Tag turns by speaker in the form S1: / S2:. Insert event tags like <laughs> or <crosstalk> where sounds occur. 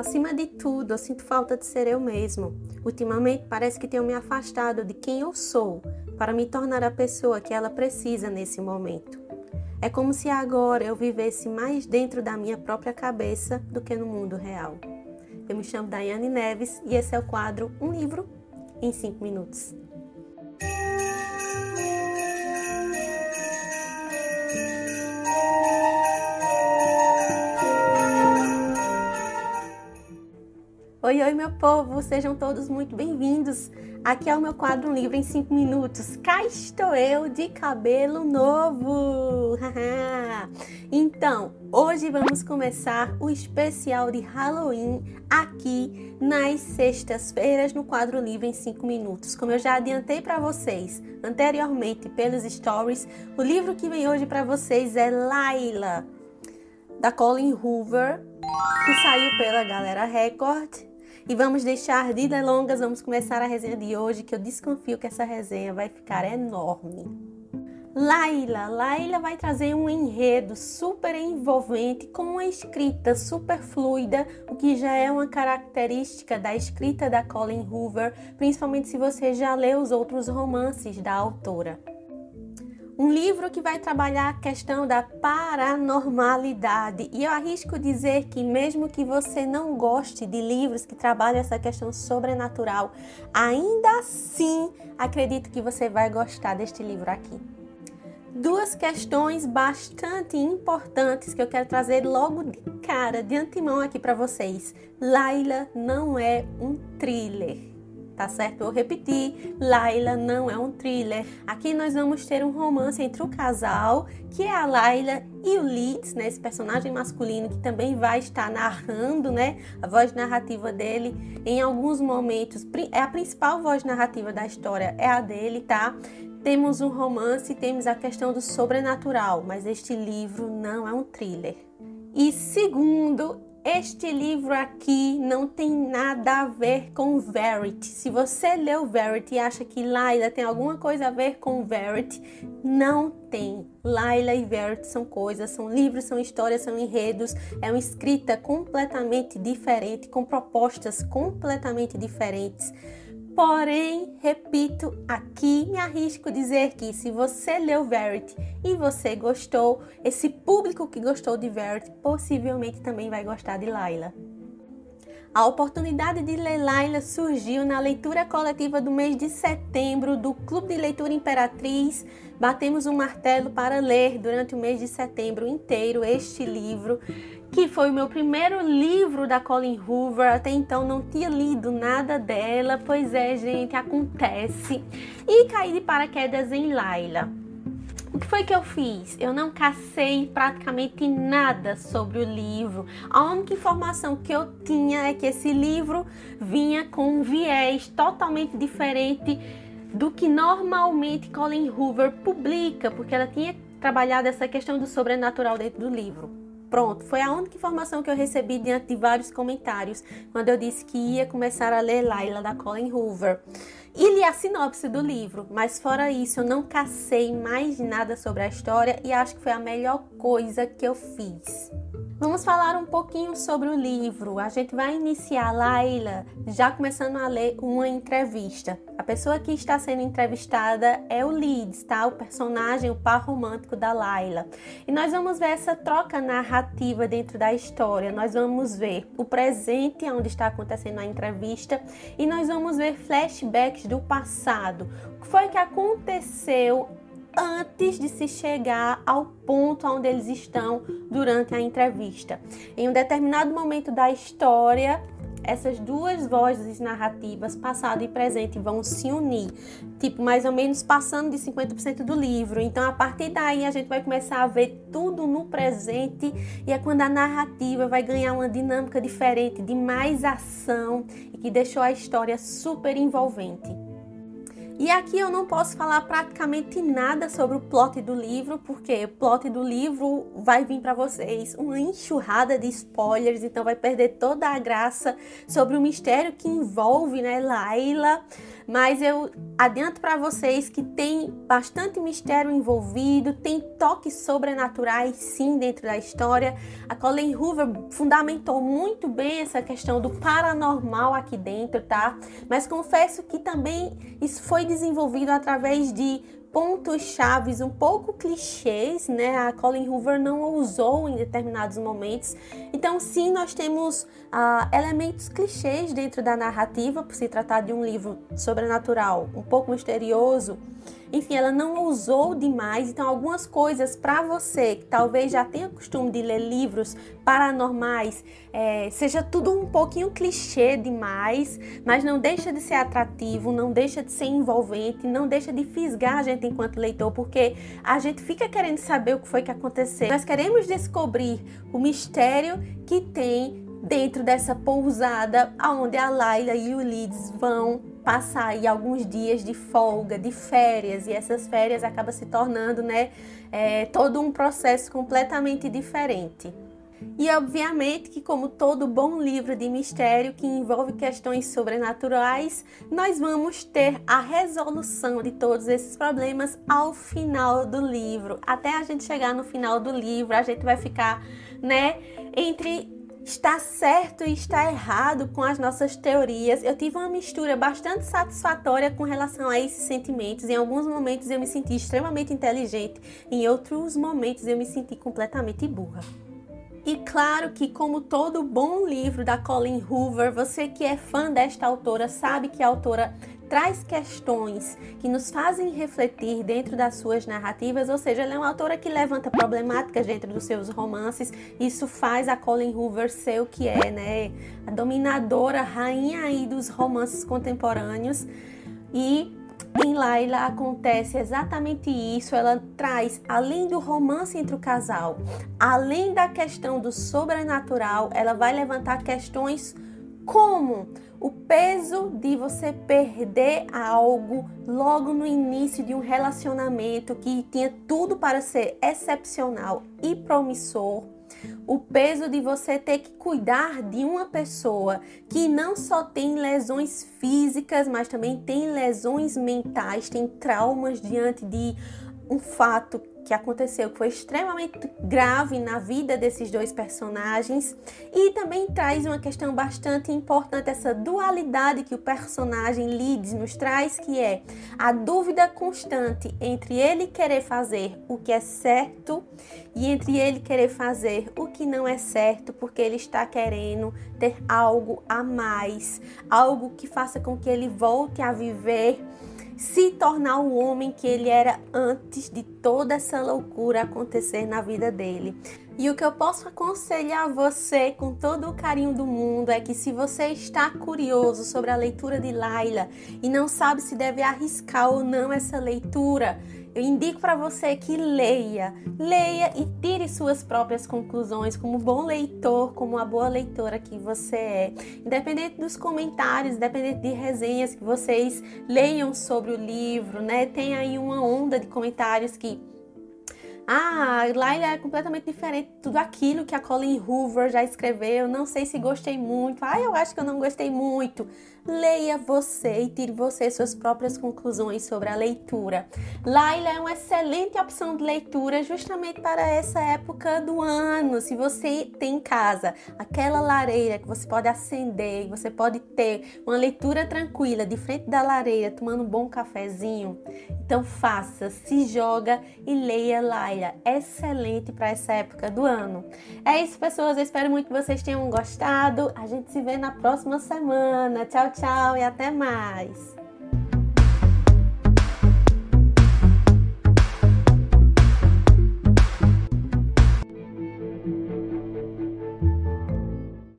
S1: Acima de tudo, eu sinto falta de ser eu mesmo. Ultimamente parece que tenho me afastado de quem eu sou para me tornar a pessoa que ela precisa nesse momento. É como se agora eu vivesse mais dentro da minha própria cabeça do que no mundo real. Eu me chamo Daiane Neves e esse é o quadro Um Livro em 5 Minutos. Oi, oi, meu povo, sejam todos muito bem-vindos. Aqui é o meu quadro Um Livro em 5 Minutos. Cá estou eu de cabelo novo. <laughs> então, hoje vamos começar o especial de Halloween aqui nas sextas-feiras no quadro Livro em 5 Minutos. Como eu já adiantei para vocês anteriormente pelos stories, o livro que vem hoje para vocês é Laila, da Colin Hoover, que saiu pela Galera Record e vamos deixar de delongas, vamos começar a resenha de hoje, que eu desconfio que essa resenha vai ficar enorme. Laila, Laila vai trazer um enredo super envolvente com uma escrita super fluida, o que já é uma característica da escrita da Colin Hoover, principalmente se você já leu os outros romances da autora. Um livro que vai trabalhar a questão da paranormalidade. E eu arrisco dizer que, mesmo que você não goste de livros que trabalham essa questão sobrenatural, ainda assim acredito que você vai gostar deste livro aqui. Duas questões bastante importantes que eu quero trazer logo de cara, de antemão aqui para vocês. Laila não é um thriller tá certo? Vou repetir, Laila não é um thriller. Aqui nós vamos ter um romance entre o casal, que é a Laila e o Leeds, né, esse personagem masculino que também vai estar narrando, né, a voz narrativa dele em alguns momentos. É a principal voz narrativa da história é a dele, tá? Temos um romance, temos a questão do sobrenatural, mas este livro não é um thriller. E segundo, este livro aqui não tem nada a ver com Verity. Se você leu Verity e acha que Laila tem alguma coisa a ver com Verity, não tem. Laila e Verity são coisas, são livros, são histórias, são enredos. É uma escrita completamente diferente, com propostas completamente diferentes. Porém, repito aqui, me arrisco dizer que se você leu Verity e você gostou, esse público que gostou de Verity possivelmente também vai gostar de Laila. A oportunidade de ler Laila surgiu na leitura coletiva do mês de setembro do Clube de Leitura Imperatriz. Batemos um martelo para ler durante o mês de setembro inteiro este livro que foi o meu primeiro livro da Colin Hoover. Até então não tinha lido nada dela. Pois é, gente, acontece. E caí de paraquedas em Laila. O que foi que eu fiz? Eu não cacei praticamente nada sobre o livro. A única informação que eu tinha é que esse livro vinha com um viés totalmente diferente do que normalmente Colin Hoover publica, porque ela tinha trabalhado essa questão do sobrenatural dentro do livro. Pronto, foi a única informação que eu recebi diante de vários comentários quando eu disse que ia começar a ler Laila da Colin Hoover. E li a sinopse do livro, mas fora isso eu não cacei mais nada sobre a história e acho que foi a melhor coisa que eu fiz. Vamos falar um pouquinho sobre o livro. A gente vai iniciar Laila já começando a ler uma entrevista. A pessoa que está sendo entrevistada é o Leeds, tá? O personagem, o par romântico da Laila. E nós vamos ver essa troca narrativa dentro da história. Nós vamos ver o presente, onde está acontecendo a entrevista, e nós vamos ver flashbacks do passado. O que foi que aconteceu antes de se chegar ao ponto onde eles estão durante a entrevista. Em um determinado momento da história, essas duas vozes narrativas, passado e presente, vão se unir, tipo, mais ou menos passando de 50% do livro. Então, a partir daí, a gente vai começar a ver tudo no presente, e é quando a narrativa vai ganhar uma dinâmica diferente, de mais ação, e que deixou a história super envolvente. E aqui eu não posso falar praticamente nada sobre o plot do livro, porque o plot do livro vai vir para vocês uma enxurrada de spoilers, então vai perder toda a graça sobre o mistério que envolve, né, Laila. Mas eu adianto para vocês que tem bastante mistério envolvido, tem toques sobrenaturais sim dentro da história. A Colleen Hoover fundamentou muito bem essa questão do paranormal aqui dentro, tá? Mas confesso que também isso foi desenvolvido através de pontos chaves um pouco clichês, né? A Colin Hoover não usou em determinados momentos. Então, sim, nós temos uh, elementos clichês dentro da narrativa, por se tratar de um livro sobrenatural, um pouco misterioso. Enfim, ela não usou demais. Então, algumas coisas para você que talvez já tenha costume de ler livros paranormais, é, seja tudo um pouquinho clichê demais, mas não deixa de ser atrativo, não deixa de ser envolvente, não deixa de fisgar a gente enquanto leitor, porque a gente fica querendo saber o que foi que aconteceu. Nós queremos descobrir o mistério que tem dentro dessa pousada onde a Laila e o Leeds vão passar aí alguns dias de folga, de férias, e essas férias acaba se tornando, né, é, todo um processo completamente diferente. E obviamente que, como todo bom livro de mistério que envolve questões sobrenaturais, nós vamos ter a resolução de todos esses problemas ao final do livro. Até a gente chegar no final do livro, a gente vai ficar, né, entre está certo e está errado com as nossas teorias. Eu tive uma mistura bastante satisfatória com relação a esses sentimentos. Em alguns momentos eu me senti extremamente inteligente, em outros momentos eu me senti completamente burra. E claro que, como todo bom livro da Colleen Hoover, você que é fã desta autora sabe que a autora traz questões que nos fazem refletir dentro das suas narrativas, ou seja, ela é uma autora que levanta problemáticas dentro dos seus romances. Isso faz a Colleen Hoover ser o que é, né? A dominadora, rainha aí dos romances contemporâneos. E em Laila acontece exatamente isso. Ela traz, além do romance entre o casal, além da questão do sobrenatural, ela vai levantar questões como o peso de você perder algo logo no início de um relacionamento que tinha tudo para ser excepcional e promissor. O peso de você ter que cuidar de uma pessoa que não só tem lesões físicas, mas também tem lesões mentais, tem traumas diante de um fato que aconteceu que foi extremamente grave na vida desses dois personagens. E também traz uma questão bastante importante essa dualidade que o personagem Leeds nos traz que é a dúvida constante entre ele querer fazer o que é certo e entre ele querer fazer o que não é certo porque ele está querendo ter algo a mais, algo que faça com que ele volte a viver se tornar o homem que ele era antes de toda essa loucura acontecer na vida dele. E o que eu posso aconselhar você com todo o carinho do mundo é que se você está curioso sobre a leitura de Laila e não sabe se deve arriscar ou não essa leitura, eu indico para você que leia, leia e tire suas próprias conclusões como bom leitor, como a boa leitora que você é. Independente dos comentários, independente de resenhas que vocês leiam sobre o livro, né? Tem aí uma onda de comentários que ah, Laila é completamente diferente de tudo aquilo que a Colleen Hoover já escreveu. Não sei se gostei muito. Ah, eu acho que eu não gostei muito. Leia você e tire você suas próprias conclusões sobre a leitura. Laila é uma excelente opção de leitura justamente para essa época do ano. Se você tem em casa aquela lareira que você pode acender, você pode ter uma leitura tranquila de frente da lareira, tomando um bom cafezinho, então faça, se joga e leia Laila. Excelente para essa época do ano. É isso, pessoas. Eu espero muito que vocês tenham gostado. A gente se vê na próxima semana. Tchau, tchau e até mais.